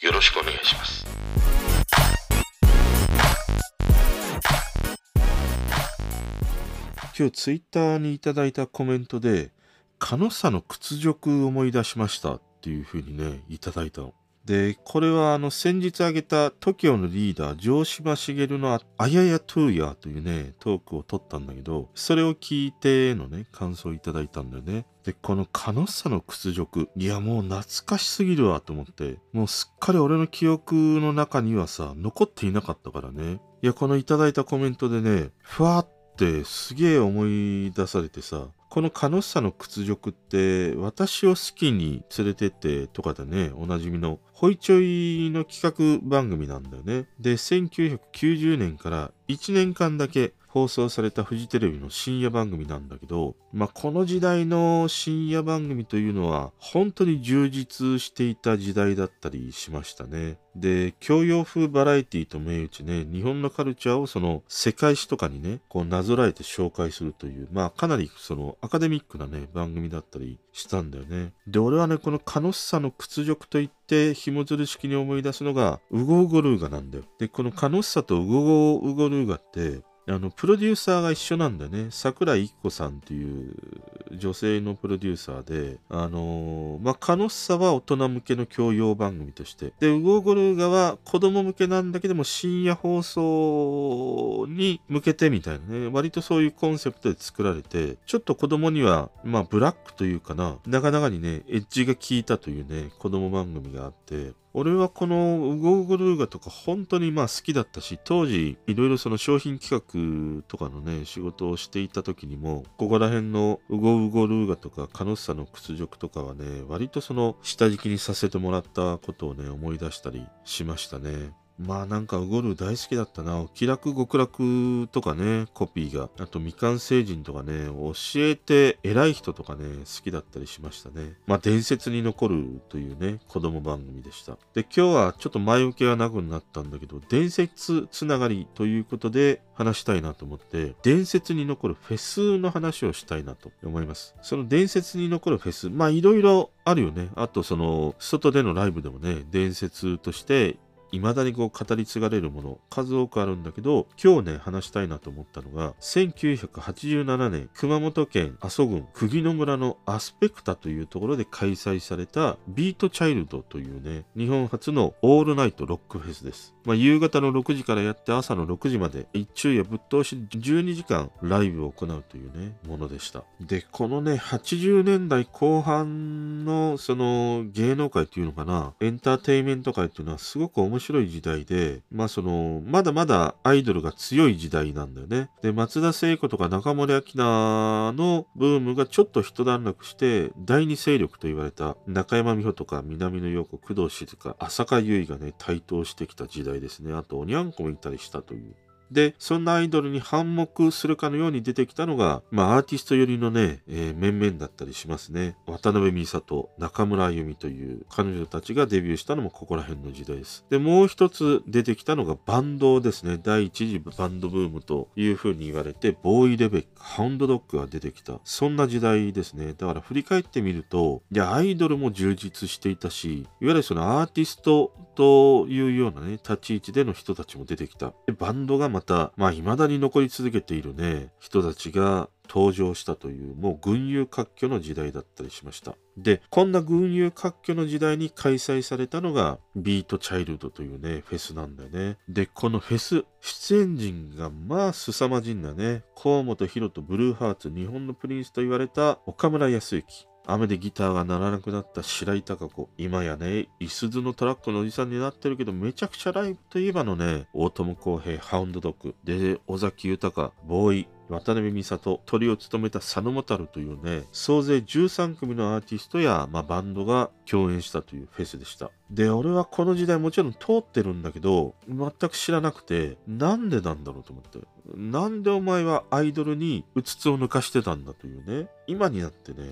よろしくお願いします今日ツイッターにいただいたコメントで、カノッサの屈辱を思い出しましたっていうふうにね、いただいたの。で、これはあの先日挙げた TOKIO のリーダー、城島茂のあややトゥーヤーというね、トークを取ったんだけど、それを聞いてのね、感想をいただいたんだよね。で、このカノッサの屈辱。いや、もう懐かしすぎるわと思って。もうすっかり俺の記憶の中にはさ、残っていなかったからね。いや、このいただいたコメントでね、ふわっってすげえ思い出されてさこのカノッサの屈辱って私を好きに連れてってとかでね。おなじみのホイチョイの企画番組なんだよね。で1990年から1年間だけ放送されたフジテレビの深夜番組なんだけど、まあ、この時代の深夜番組というのは本当に充実していた時代だったりしましたね。で、教養風バラエティと銘打ちね、日本のカルチャーをその世界史とかにね、こうなぞらえて紹介するという、まあかなりそのアカデミックなね、番組だったりしたんだよね。で、俺はね、このカノッサの屈辱といって紐づる式に思い出すのが、ウゴウゴルーガなんだよ。で、このカノッサとウゴウゴルーガって、あの、プロデューサーが一緒なんだね。桜井一子さんっていう女性のプロデューサーで、あのーまあ、カノッサは大人向けの教養番組として、で、ウゴーゴルガは子供向けなんだけども、深夜放送に向けてみたいなね、割とそういうコンセプトで作られて、ちょっと子供には、まあ、ブラックというかな、なかなかにね、エッジが効いたというね、子供番組があって、俺はこのウゴウゴルーとか本当にまあ好きだったし、当時いろいろその商品企画とかのね、仕事をしていた時にも、ここら辺のウゴウゴルーガとかカノッサの屈辱とかはね、割とその下敷きにさせてもらったことをね、思い出したりしましたね。まあなんかウゴル大好きだったな。気楽極楽とかね、コピーが。あと未完成人とかね、教えて偉い人とかね、好きだったりしましたね。まあ伝説に残るというね、子供番組でした。で、今日はちょっと前置きがなくなったんだけど、伝説つながりということで話したいなと思って、伝説に残るフェスの話をしたいなと思います。その伝説に残るフェス、まあいろいろあるよね。あとその、外でのライブでもね、伝説として未だにこう語り継がれるもの数多くあるんだけど今日ね話したいなと思ったのが1987年熊本県阿蘇郡釘野村のアスペクタというところで開催されたビートチャイルドというね日本初のオールナイトロックフェスです、まあ、夕方の6時からやって朝の6時まで一昼夜ぶっ通し12時間ライブを行うというねものでした。でこのね80年代後半のその芸能界っていうのかなエンターテインメント界っていうのはすごく面白い面白い時代でまあそのまだまだアイドルが強い時代なんだよね。で松田聖子とか中森明菜のブームがちょっと一段落して第二勢力と言われた中山美穂とか南野陽子工藤静香浅香唯がね台頭してきた時代ですね。あとおにゃんこもいたりしたという。で、そんなアイドルに反目するかのように出てきたのが、まあアーティスト寄りのね、えー面々だったりしますね。渡辺美里、中村あゆみという彼女たちがデビューしたのもここら辺の時代です。で、もう一つ出てきたのがバンドですね。第一次バンドブームという風に言われて、ボーイレベック、ハウンドドッグが出てきた。そんな時代ですね。だから振り返ってみると、いや、アイドルも充実していたし、いわゆるそのアーティストというようなね、立ち位置での人たちも出てきた。でバンドがまた、まあ、未だに残り続けているね、人たちが登場したという、もう群雄割拠の時代だったりしました。で、こんな群雄割拠の時代に開催されたのが、ビートチャイルドというね、フェスなんだよね。で、このフェス、出演陣がまあ凄まじいんだね。河本ロとブルーハーツ、日本のプリンスと言われた岡村康之。雨でギターが鳴らなくなった白井貴子。今やね、いすずのトラックのおじさんになってるけど、めちゃくちゃライブといえばのね、大友康平、ハウンドドッグ。で、尾崎豊、ボーイ、渡辺美里、トリを務めた佐野元というね、総勢13組のアーティストや、まあ、バンドが共演したというフェスでした。で、俺はこの時代もちろん通ってるんだけど、全く知らなくて、なんでなんだろうと思って。なんでお前はアイドルにうつつを抜かしてたんだというね。今になってね、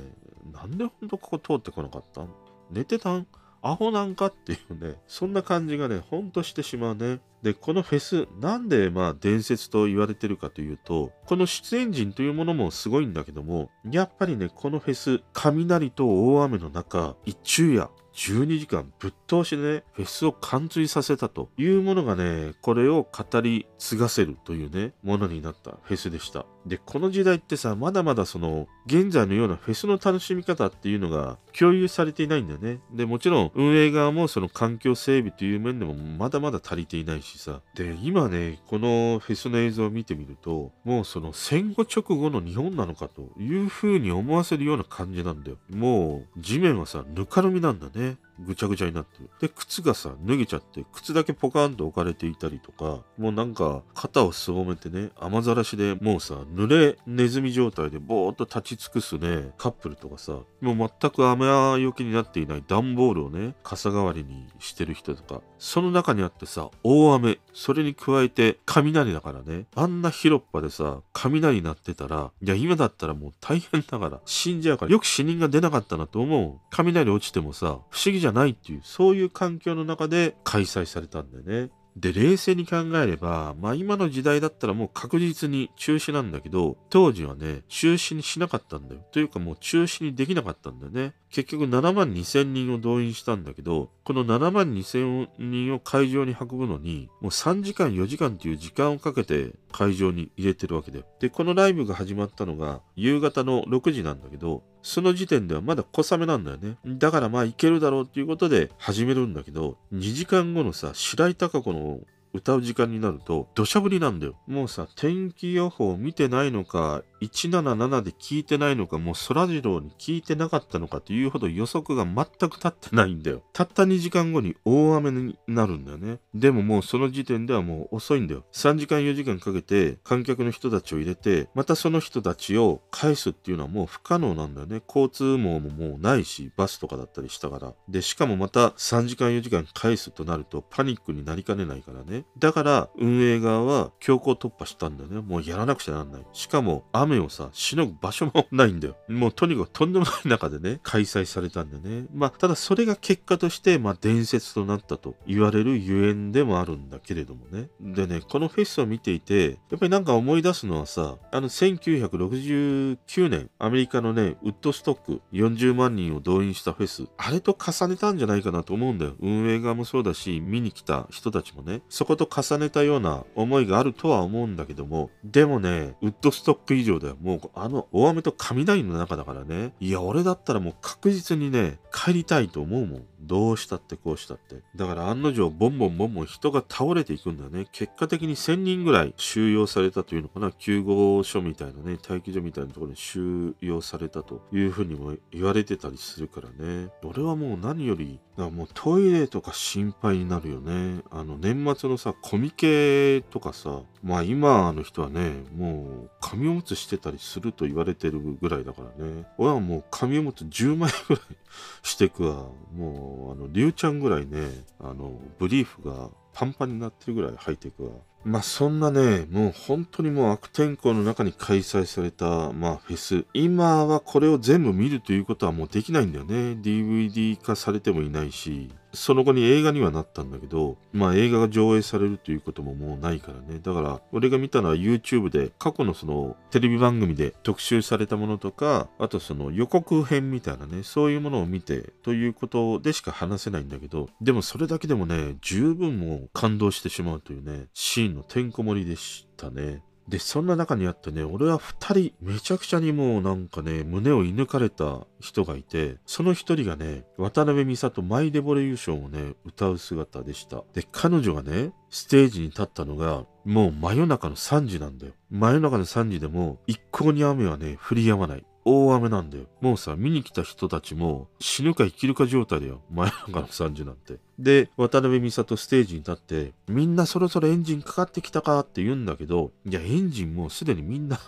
なんでほんとここ通ってこなかった？ん寝てたん？アホなんかっていうね、そんな感じがね、ほんとしてしまうね。で、このフェス、なんでまあ伝説と言われてるかというと、この出演陣というものもすごいんだけども、やっぱりね、このフェス、雷と大雨の中、一昼夜、12時間ぶっ通しでね、フェスを貫通させたというものがね、これを語り継がせるというね、ものになったフェスでした。で、この時代ってさ、まだまだその、現在のようなフェスの楽しみ方っていうのが共有されていないんだよね。で、もちろん運営側もその環境整備という面でもまだまだ足りていないしさ。で、今ね、このフェスの映像を見てみると、もうその戦後直後の日本なのかという風に思わせるような感じなんだよ。もう、地面はさ、ぬかるみなんだね。 네. ぐちゃぐちゃになってる。で、靴がさ、脱げちゃって、靴だけポカーンと置かれていたりとか、もうなんか、肩をすぼめてね、雨ざらしでもうさ、濡れネズミ状態でぼーっと立ち尽くすね、カップルとかさ、もう全く雨よけになっていない段ボールをね、傘代わりにしてる人とか、その中にあってさ、大雨、それに加えて雷だからね、あんな広っ端でさ、雷鳴ってたら、いや、今だったらもう大変だから、死んじゃうから、よく死人が出なかったなと思う。雷落ちてもさ、不思議じゃないっていう、そういう環境の中で開催されたんだよね。で、冷静に考えれば、まあ今の時代だったらもう確実に中止なんだけど、当時はね、中止にしなかったんだよ。というかもう中止にできなかったんだよね。結局7万2千人を動員したんだけど、この7万2千人を会場に運ぶのに、もう3時間4時間っていう時間をかけて会場に入れてるわけだよ。で、このライブが始まったのが夕方の6時なんだけど、その時点ではまだ小雨なんだよね。だからまあいけるだろうっていうことで始めるんだけど、2時間後のさ、白井貴子の歌う時間になると土砂降りなんだよ。もうさ、天気予報見てないのか、177で聞いてないのか、もう空次郎に聞いてなかったのかというほど予測が全く立ってないんだよ。たった2時間後に大雨になるんだよね。でももうその時点ではもう遅いんだよ。3時間4時間かけて観客の人たちを入れて、またその人たちを返すっていうのはもう不可能なんだよね。交通網ももうないし、バスとかだったりしたから。で、しかもまた3時間4時間返すとなるとパニックになりかねないからね。だから運営側は強行突破したんだよね。もうやらなくちゃなんない。しかも雨をさ、しのぐ場所もないんだよ。もうとにかくとんでもない中でね、開催されたんだよね。まあ、ただそれが結果として、まあ伝説となったと言われるゆえんでもあるんだけれどもね。でね、このフェスを見ていて、やっぱりなんか思い出すのはさ、あの1969年、アメリカのね、ウッドストック40万人を動員したフェス、あれと重ねたんじゃないかなと思うんだよ。運営側もそうだし、見に来た人たちもね、そこと重ねたような思いがあるとは思うんだけども、でもね、ウッドストック以上では。もうあの大雨と雷の中だからね。いや、俺だったらもう確実にね、帰りたいと思うもん。どうしたってこうしたって。だから案の定、ボンボンボンボン人が倒れていくんだよね。結果的に1000人ぐらい収容されたというのかな。救護所みたいなね、待機所みたいなところに収容されたというふうにも言われてたりするからね。俺はもう何より、だからもうトイレとか心配になるよね。あの年末のさ、コミケとかさ、まあ今の人はね、もう紙おむつしてたりすると言われてるぐらいだからね。俺はもう紙おむつ10枚ぐらい してくわ。もう、あの、りゅうちゃんぐらいね、あの、ブリーフがパンパンになってるぐらいハイテクは。まあそんなね、もう本当にもう悪天候の中に開催された、まあフェス。今はこれを全部見るということはもうできないんだよね。DVD 化されてもいないし、その後に映画にはなったんだけど、まあ映画が上映されるということももうないからね。だから、俺が見たのは YouTube で過去のそのテレビ番組で特集されたものとか、あとその予告編みたいなね、そういうものを見てということでしか話せないんだけど、でもそれだけでもね、十分もう感動してしまうというね、シーンのてんこ盛りでしたね。で、そんな中にあってね、俺は二人、めちゃくちゃにもうなんかね、胸を射抜かれた人がいて、その一人がね、渡辺美里マイデボリューションをね、歌う姿でした。で、彼女がね、ステージに立ったのが、もう真夜中の3時なんだよ。真夜中の3時でも、一向に雨はね、降りやまない。大雨なんだよ。もうさ、見に来た人たちも死ぬか生きるか状態だよ。真夜中の30なんて。で、渡辺美里ステージに立って、みんなそろそろエンジンかかってきたかって言うんだけど、いや、エンジンもうすでにみんな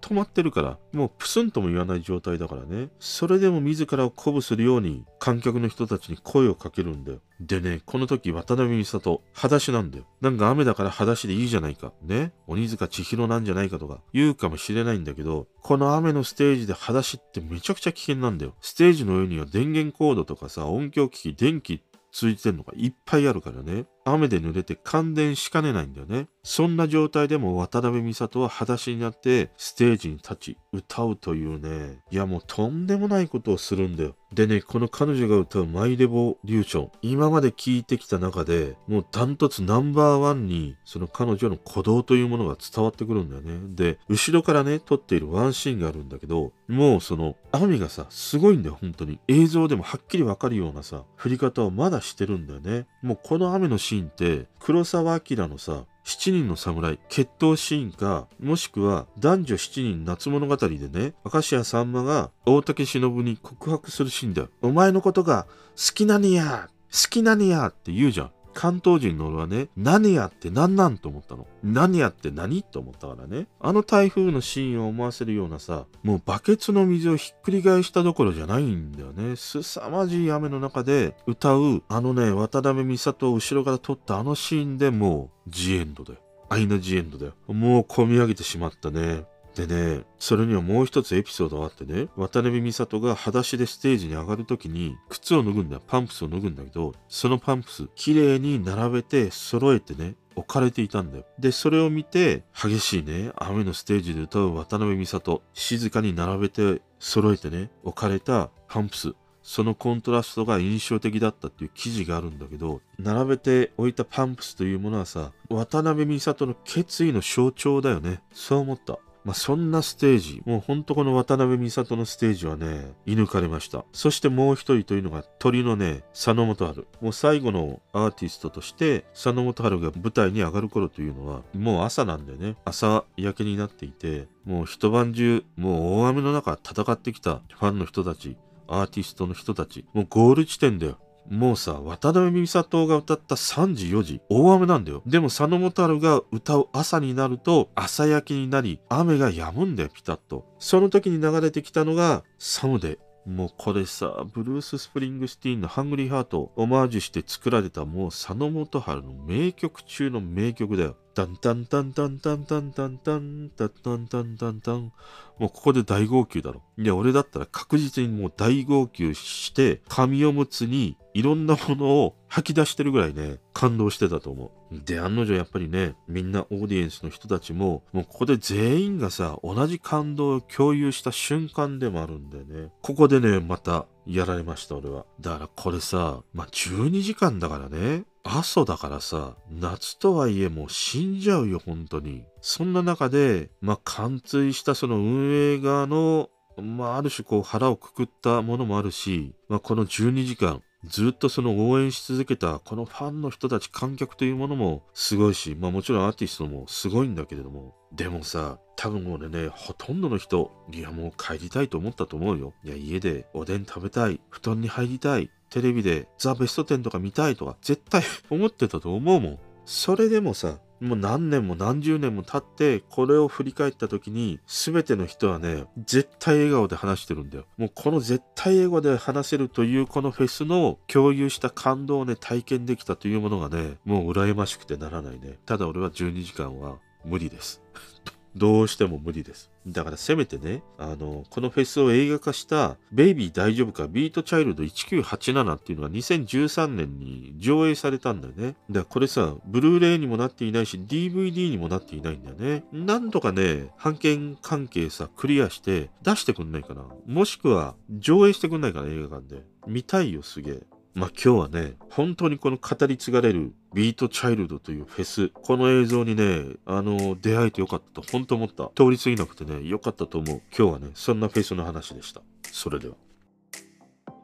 止まってるから、もうプスンとも言わない状態だからね。それでも自らを鼓舞するように観客の人たちに声をかけるんだよ。でね、この時渡辺美里、裸足なんだよ。なんか雨だから裸足でいいじゃないか。ね？鬼塚千尋なんじゃないかとか言うかもしれないんだけど、この雨のステージで裸足ってめちゃくちゃ危険なんだよ。ステージの上には電源コードとかさ、音響機器、電気ついてるのがいっぱいあるからね。雨で濡れて感電しかねないんだよね。そんな状態でも渡辺美里は裸足になってステージに立ち歌うというね。いやもうとんでもないことをするんだよ。でね、この彼女が歌うマイレボリューション。今まで聴いてきた中でもうダントツナンバーワンにその彼女の鼓動というものが伝わってくるんだよね。で、後ろからね、撮っているワンシーンがあるんだけど、もうその雨がさ、すごいんだよ、本当に。映像でもはっきりわかるようなさ、降り方をまだしてるんだよね。もうこの雨のシーンって、黒澤明のさ、7人の侍決闘シーンか、もしくは男女7人夏物語でね、明石家さんまが大竹しのぶに告白するシーンだよ。お前のことが好きなにや好きなにやって言うじゃん。関東人の俺はね、何やって何なんと思ったの。何やって何と思ったからね。あの台風のシーンを思わせるようなさ、もうバケツの水をひっくり返したどころじゃないんだよね。凄まじい雨の中で歌う、あのね、渡辺美里を後ろから撮ったあのシーンでもう、ジエンドだよ。アイナジエンドだよ。もう込み上げてしまったね。でね、それにはもう一つエピソードがあってね、渡辺美里が裸足でステージに上がるときに、靴を脱ぐんだよ。パンプスを脱ぐんだけど、そのパンプス、綺麗に並べて、揃えてね、置かれていたんだよ。で、それを見て、激しいね、雨のステージで歌う渡辺美里、静かに並べて、揃えてね、置かれたパンプス、そのコントラストが印象的だったっていう記事があるんだけど、並べて置いたパンプスというものはさ、渡辺美里の決意の象徴だよね。そう思った。まあ、そんなステージ、もうほんとこの渡辺美里のステージはね、射抜かれました。そしてもう一人というのが鳥のね、佐野元春。もう最後のアーティストとして、佐野元春が舞台に上がる頃というのは、もう朝なんだよね。朝焼けになっていて、もう一晩中、もう大雨の中戦ってきたファンの人たち、アーティストの人たち、もうゴール地点だよ。もうさ、渡辺美里が歌った3時4時、大雨なんだよ。でも佐野元春が歌う朝になると、朝焼けになり、雨が止むんだよ、ピタッと。その時に流れてきたのが、サムデイ。もうこれさ、ブルース・スプリングスティーンのハングリーハートをオマージュして作られたもう佐野元春の名曲中の名曲だよ。タンタンタンタンタンタンタンタンタンタンタンタンタンもうここで大号泣だろ。いや、俺だったら確実にもう大号泣して、紙おむつにいろんなものを吐き出してるぐらいね、感動してたと思う。で、案の定やっぱりね、みんなオーディエンスの人たちも、もうここで全員がさ、同じ感動を共有した瞬間でもあるんだよね。ここでね、またやられました、俺は。だからこれさ、まあ、12時間だからね。阿蘇だからさ、夏とはいえもう死んじゃうよ、本当に。そんな中で、まあ、貫通したその運営側の、まあ、ある種こう腹をくくったものもあるし、まあ、この12時間、ずっとその応援し続けたこのファンの人たち観客というものもすごいし、まあもちろんアーティストもすごいんだけれども、でもさ、多分俺ね、ほとんどの人、いやもう帰りたいと思ったと思うよ。いや家でおでん食べたい、布団に入りたい、テレビでザ・ベスト10とか見たいとか絶対 思ってたと思うもん。それでもさ、もう何年も何十年も経って、これを振り返った時に、全ての人はね、絶対笑顔で話してるんだよ。もうこの絶対笑顔で話せるというこのフェスの共有した感動をね、体験できたというものがね、もう羨ましくてならないね。ただ俺は12時間は無理です。どうしても無理です。だからせめてね、あの、このフェスを映画化した、ベイビー大丈夫か、ビートチャイルド1987っていうのが2013年に上映されたんだよね。だからこれさ、ブルーレイにもなっていないし、DVD にもなっていないんだよね。なんとかね、版権関係さ、クリアして出してくんないかな。もしくは、上映してくんないかな、映画館で。見たいよ、すげえ。まあ今日はね、本当にこの語り継がれるビートチャイルドというフェス、この映像にね、あの、出会えてよかったと本当思った。通り過ぎなくてね、よかったと思う。今日はね、そんなフェスの話でした。それでは。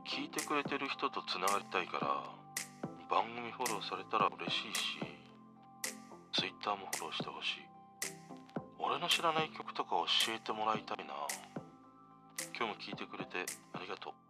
聞いてくれてる人とつながりたいから番組フォローされたら嬉しいし Twitter もフォローしてほしい俺の知らない曲とか教えてもらいたいな今日も聞いてくれてありがとう